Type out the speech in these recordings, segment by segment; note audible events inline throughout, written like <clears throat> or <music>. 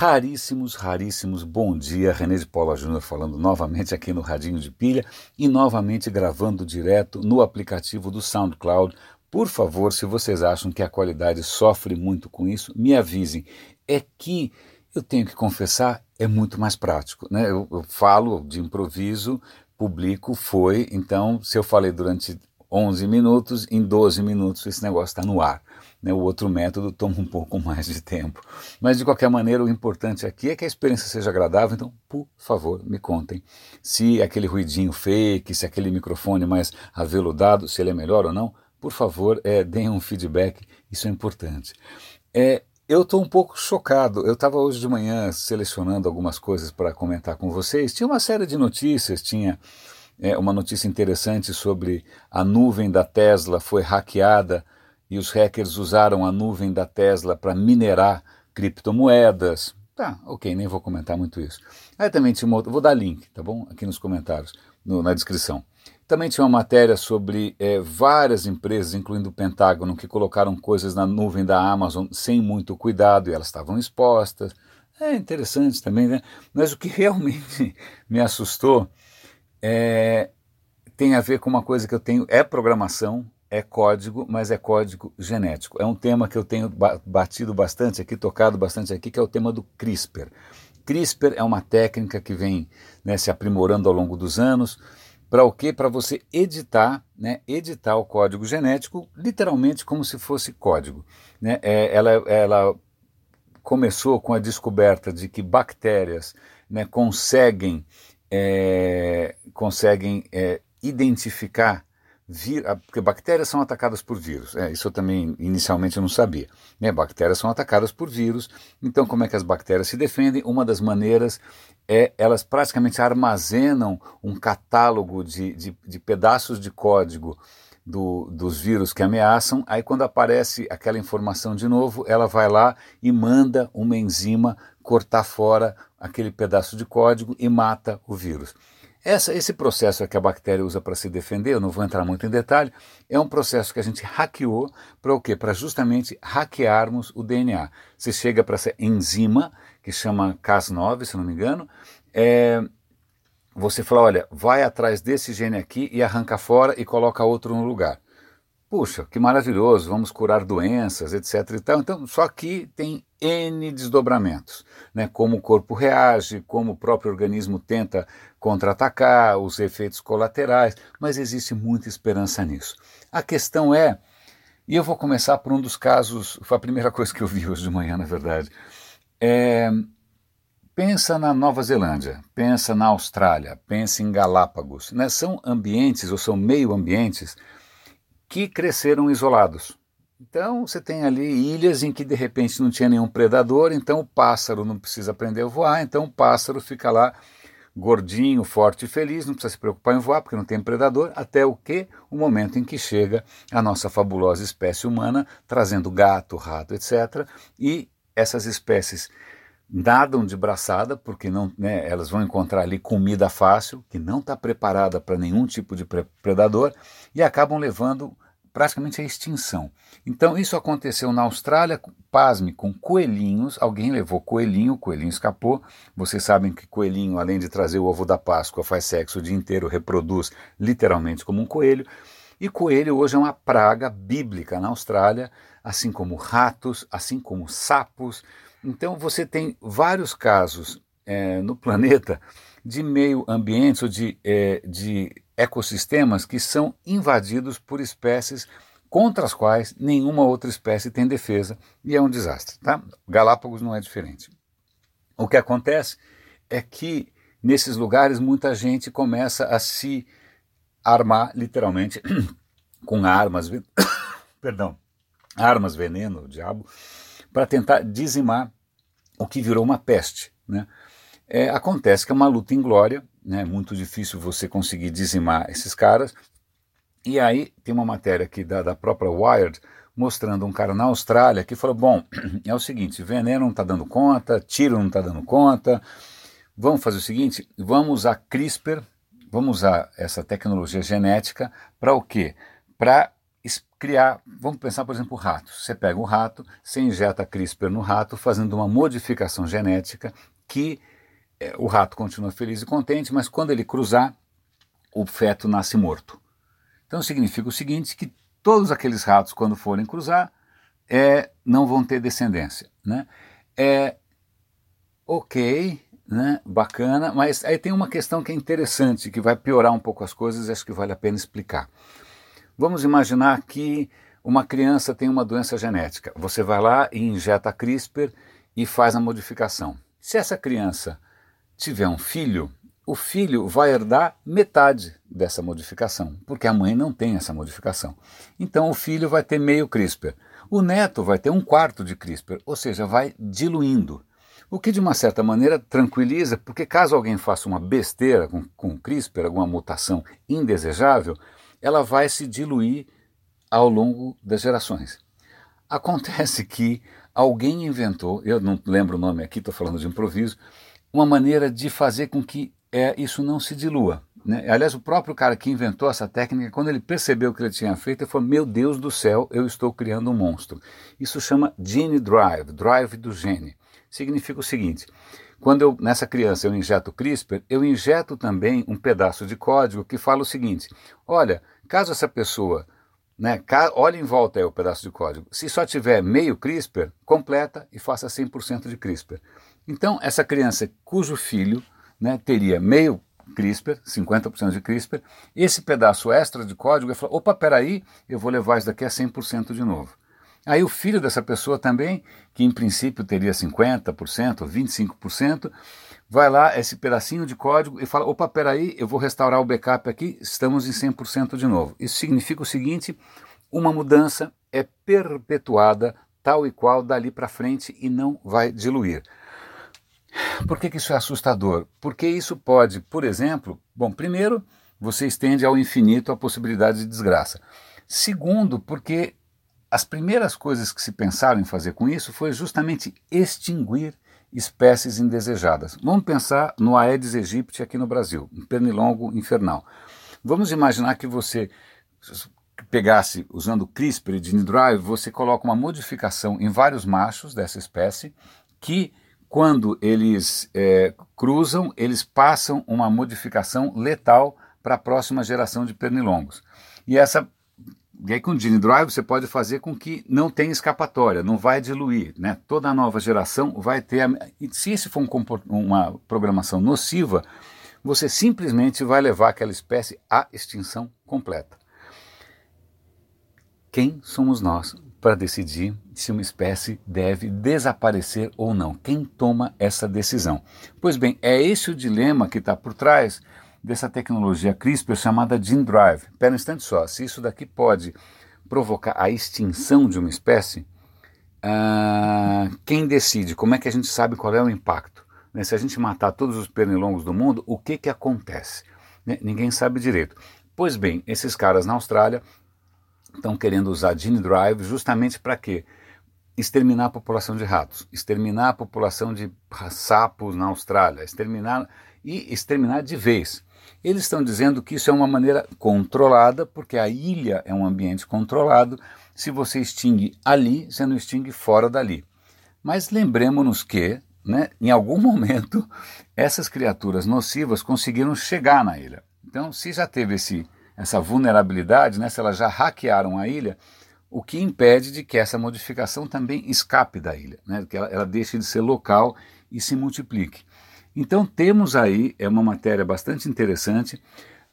raríssimos, raríssimos. Bom dia, René de Paula Júnior falando novamente aqui no Radinho de Pilha e novamente gravando direto no aplicativo do SoundCloud. Por favor, se vocês acham que a qualidade sofre muito com isso, me avisem. É que eu tenho que confessar, é muito mais prático. Né? Eu, eu falo de improviso, publico, foi, então se eu falei durante 11 minutos, em 12 minutos esse negócio está no ar. Né? O outro método toma um pouco mais de tempo. Mas de qualquer maneira, o importante aqui é que a experiência seja agradável, então, por favor, me contem se aquele ruidinho fake, se aquele microfone mais aveludado, se ele é melhor ou não. Por favor, é, deem um feedback, isso é importante. É, eu estou um pouco chocado. Eu estava hoje de manhã selecionando algumas coisas para comentar com vocês. Tinha uma série de notícias, tinha é, uma notícia interessante sobre a nuvem da Tesla foi hackeada e os hackers usaram a nuvem da Tesla para minerar criptomoedas. Tá, ok, nem vou comentar muito isso. Aí também tinha uma vou dar link, tá bom? Aqui nos comentários, no, na descrição. Também tinha uma matéria sobre é, várias empresas, incluindo o Pentágono, que colocaram coisas na nuvem da Amazon sem muito cuidado e elas estavam expostas. É interessante também, né? Mas o que realmente <laughs> me assustou é, tem a ver com uma coisa que eu tenho, é programação, é código, mas é código genético. É um tema que eu tenho batido bastante aqui, tocado bastante aqui, que é o tema do CRISPR. CRISPR é uma técnica que vem né, se aprimorando ao longo dos anos. Para o quê? Para você editar, né, editar o código genético, literalmente como se fosse código. Né? É, ela, ela começou com a descoberta de que bactérias né, conseguem é, conseguem é, identificar vir, porque bactérias são atacadas por vírus. É, isso eu também inicialmente eu não sabia. Né? Bactérias são atacadas por vírus. Então, como é que as bactérias se defendem? Uma das maneiras é elas praticamente armazenam um catálogo de, de, de pedaços de código do, dos vírus que ameaçam. Aí, quando aparece aquela informação de novo, ela vai lá e manda uma enzima cortar fora aquele pedaço de código e mata o vírus. Essa, esse processo que a bactéria usa para se defender, eu não vou entrar muito em detalhe, é um processo que a gente hackeou para o quê? Para justamente hackearmos o DNA. Você chega para essa enzima, que chama Cas9, se não me engano, é, você fala, olha, vai atrás desse gene aqui e arranca fora e coloca outro no lugar. Puxa, que maravilhoso, vamos curar doenças, etc. E tal. Então, só que tem N desdobramentos, né? como o corpo reage, como o próprio organismo tenta contra-atacar, os efeitos colaterais, mas existe muita esperança nisso. A questão é, e eu vou começar por um dos casos, foi a primeira <laughs> coisa que eu vi hoje de manhã, na verdade. É, pensa na Nova Zelândia, pensa na Austrália, pensa em Galápagos. Né? São ambientes, ou são meio ambientes, que cresceram isolados. Então você tem ali ilhas em que de repente não tinha nenhum predador, então o pássaro não precisa aprender a voar, então o pássaro fica lá gordinho, forte e feliz, não precisa se preocupar em voar porque não tem predador, até o que? O momento em que chega a nossa fabulosa espécie humana, trazendo gato, rato, etc. E essas espécies nadam de braçada, porque não, né, elas vão encontrar ali comida fácil, que não está preparada para nenhum tipo de predador, e acabam levando praticamente à extinção. Então isso aconteceu na Austrália, pasme, com coelhinhos, alguém levou coelhinho, o coelhinho escapou, vocês sabem que coelhinho, além de trazer o ovo da Páscoa, faz sexo o dia inteiro, reproduz literalmente como um coelho, e coelho hoje é uma praga bíblica na Austrália, assim como ratos, assim como sapos, então você tem vários casos é, no planeta de meio ambientes ou de, é, de ecossistemas que são invadidos por espécies contra as quais nenhuma outra espécie tem defesa e é um desastre. Tá? Galápagos não é diferente. O que acontece é que nesses lugares muita gente começa a se armar literalmente <coughs> com armas, <coughs> perdão, armas veneno, diabo, para tentar dizimar o que virou uma peste. Né? É, acontece que é uma luta em glória, né? é muito difícil você conseguir dizimar esses caras. E aí tem uma matéria aqui da, da própria Wired mostrando um cara na Austrália que falou: bom, <clears throat> é o seguinte, veneno não está dando conta, tiro não está dando conta, vamos fazer o seguinte, vamos usar CRISPR, vamos usar essa tecnologia genética para o quê? Para criar, vamos pensar, por exemplo, o rato. Você pega o rato, você injeta CRISPR no rato, fazendo uma modificação genética que é, o rato continua feliz e contente, mas quando ele cruzar, o feto nasce morto. Então significa o seguinte, que todos aqueles ratos, quando forem cruzar, é, não vão ter descendência. Né? É ok, né? bacana, mas aí tem uma questão que é interessante, que vai piorar um pouco as coisas e acho que vale a pena explicar. Vamos imaginar que uma criança tem uma doença genética. Você vai lá e injeta CRISPR e faz a modificação. Se essa criança tiver um filho, o filho vai herdar metade dessa modificação, porque a mãe não tem essa modificação. Então o filho vai ter meio CRISPR. O neto vai ter um quarto de CRISPR, ou seja, vai diluindo. O que de uma certa maneira tranquiliza, porque caso alguém faça uma besteira com, com CRISPR, alguma mutação indesejável, ela vai se diluir ao longo das gerações. Acontece que alguém inventou, eu não lembro o nome aqui, estou falando de improviso, uma maneira de fazer com que é, isso não se dilua. Né? Aliás, o próprio cara que inventou essa técnica, quando ele percebeu o que ele tinha feito, ele falou: Meu Deus do céu, eu estou criando um monstro. Isso chama gene drive, drive do gene. Significa o seguinte: quando eu, nessa criança eu injeto CRISPR, eu injeto também um pedaço de código que fala o seguinte: olha, caso essa pessoa, né, olhe em volta aí o pedaço de código, se só tiver meio CRISPR, completa e faça 100% de CRISPR. Então, essa criança cujo filho né, teria meio CRISPR, 50% de CRISPR, esse pedaço extra de código, ele falou, opa, peraí, eu vou levar isso daqui a 100% de novo. Aí o filho dessa pessoa também, que em princípio teria 50%, 25%, vai lá, esse pedacinho de código, e fala, opa, peraí, eu vou restaurar o backup aqui, estamos em 100% de novo. Isso significa o seguinte, uma mudança é perpetuada tal e qual dali para frente e não vai diluir. Por que, que isso é assustador? Porque isso pode, por exemplo, bom, primeiro, você estende ao infinito a possibilidade de desgraça. Segundo, porque as primeiras coisas que se pensaram em fazer com isso foi justamente extinguir espécies indesejadas. Vamos pensar no Aedes aegypti aqui no Brasil, um pernilongo infernal. Vamos imaginar que você pegasse, usando CRISPR e Gene você coloca uma modificação em vários machos dessa espécie que quando eles é, cruzam, eles passam uma modificação letal para a próxima geração de pernilongos. E essa e aí com o Gene Drive você pode fazer com que não tenha escapatória, não vai diluir, né? Toda a nova geração vai ter, a, se esse for um, uma programação nociva, você simplesmente vai levar aquela espécie à extinção completa. Quem somos nós para decidir se uma espécie deve desaparecer ou não. Quem toma essa decisão? Pois bem, é esse o dilema que está por trás dessa tecnologia CRISPR chamada Gene Drive. Pera um instante só, se isso daqui pode provocar a extinção de uma espécie, uh, quem decide? Como é que a gente sabe qual é o impacto? Né? Se a gente matar todos os pernilongos do mundo, o que, que acontece? Né? Ninguém sabe direito. Pois bem, esses caras na Austrália estão querendo usar Gene Drive justamente para quê? Exterminar a população de ratos, exterminar a população de sapos na Austrália, exterminar e exterminar de vez. Eles estão dizendo que isso é uma maneira controlada, porque a ilha é um ambiente controlado. Se você extingue ali, você não extingue fora dali. Mas lembremos-nos que, né, em algum <laughs> momento, essas criaturas nocivas conseguiram chegar na ilha. Então, se já teve esse essa vulnerabilidade, né, se elas já hackearam a ilha, o que impede de que essa modificação também escape da ilha, né, que ela, ela deixe de ser local e se multiplique. Então temos aí, é uma matéria bastante interessante,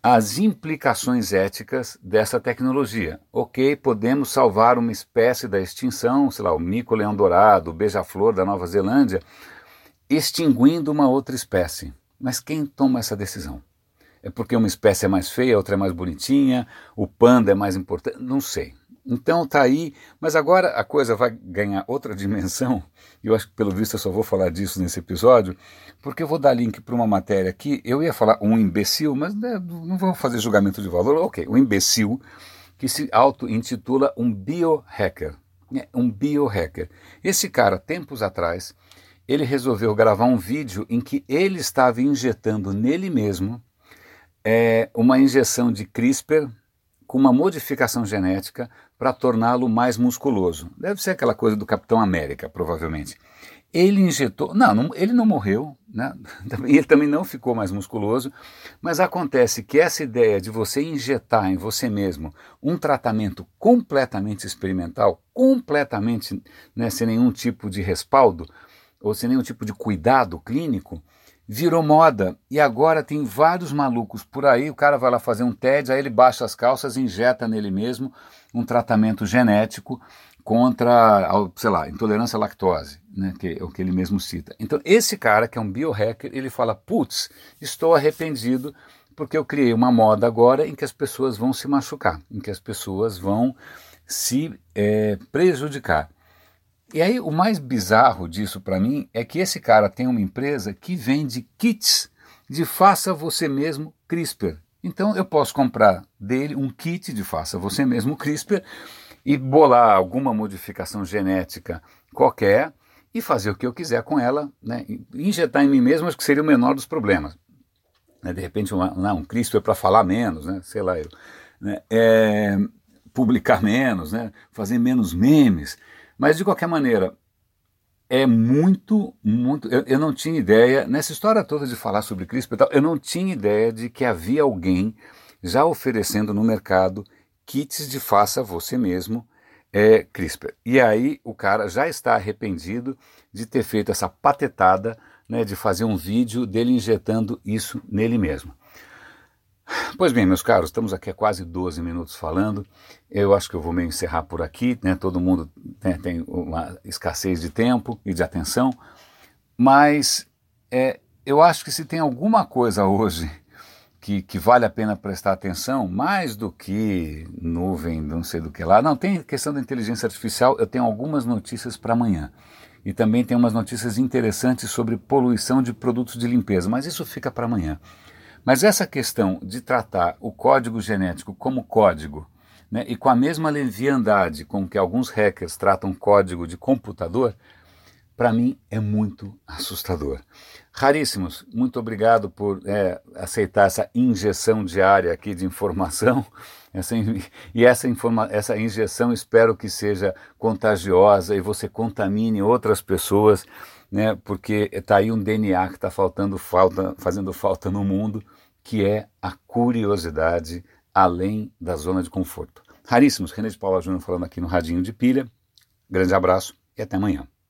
as implicações éticas dessa tecnologia. Ok, podemos salvar uma espécie da extinção, sei lá, o mico-leão dourado, o beija-flor da Nova Zelândia, extinguindo uma outra espécie. Mas quem toma essa decisão? é porque uma espécie é mais feia, outra é mais bonitinha, o panda é mais importante, não sei. Então tá aí, mas agora a coisa vai ganhar outra dimensão, e eu acho que pelo visto eu só vou falar disso nesse episódio, porque eu vou dar link para uma matéria aqui, eu ia falar um imbecil, mas né, não vou fazer julgamento de valor, ok, um imbecil que se auto-intitula um biohacker, né, um biohacker. Esse cara, tempos atrás, ele resolveu gravar um vídeo em que ele estava injetando nele mesmo é uma injeção de CRISPR com uma modificação genética para torná-lo mais musculoso. Deve ser aquela coisa do Capitão América, provavelmente. Ele injetou, não, não, ele não morreu, né? <laughs> ele também não ficou mais musculoso, mas acontece que essa ideia de você injetar em você mesmo um tratamento completamente experimental, completamente né, sem nenhum tipo de respaldo, ou sem nenhum tipo de cuidado clínico, virou moda e agora tem vários malucos por aí. O cara vai lá fazer um TED, aí ele baixa as calças, injeta nele mesmo um tratamento genético contra, sei lá, intolerância à lactose, né, que é o que ele mesmo cita. Então, esse cara, que é um biohacker, ele fala: putz, estou arrependido porque eu criei uma moda agora em que as pessoas vão se machucar, em que as pessoas vão se é, prejudicar. E aí o mais bizarro disso para mim é que esse cara tem uma empresa que vende kits de faça você mesmo CRISPR. Então eu posso comprar dele um kit de faça você mesmo CRISPR e bolar alguma modificação genética qualquer e fazer o que eu quiser com ela, né? injetar em mim mesmo acho que seria o menor dos problemas. Né? De repente um, não, um CRISPR para falar menos, né? sei lá eu, né? É, publicar menos, né? fazer menos memes. Mas de qualquer maneira, é muito, muito. Eu, eu, não tinha ideia, nessa história toda de falar sobre CRISPR e tal, eu não tinha ideia de que havia alguém já oferecendo no mercado kits de faça você mesmo é, CRISPR. E aí o cara já está arrependido de ter feito essa patetada né, de fazer um vídeo dele injetando isso nele mesmo. Pois bem, meus caros, estamos aqui há quase 12 minutos falando. Eu acho que eu vou me encerrar por aqui. Né? Todo mundo né, tem uma escassez de tempo e de atenção. Mas é, eu acho que se tem alguma coisa hoje que, que, vale a pena prestar atenção, mais do que nuvem, não sei do que lá. Não, tem questão da inteligência artificial. Eu tenho algumas notícias para amanhã. E também tem umas notícias interessantes sobre poluição de produtos de limpeza, mas isso fica para amanhã. Mas essa questão de tratar o código genético como código, né, e com a mesma leviandade com que alguns hackers tratam código de computador, para mim é muito assustador. Raríssimos, muito obrigado por é, aceitar essa injeção diária aqui de informação. <laughs> Essa, e essa, informa, essa injeção espero que seja contagiosa e você contamine outras pessoas, né, porque está aí um DNA que está faltando falta, fazendo falta no mundo que é a curiosidade além da zona de conforto. Raríssimos, René de Paula Júnior falando aqui no Radinho de Pilha. Grande abraço e até amanhã.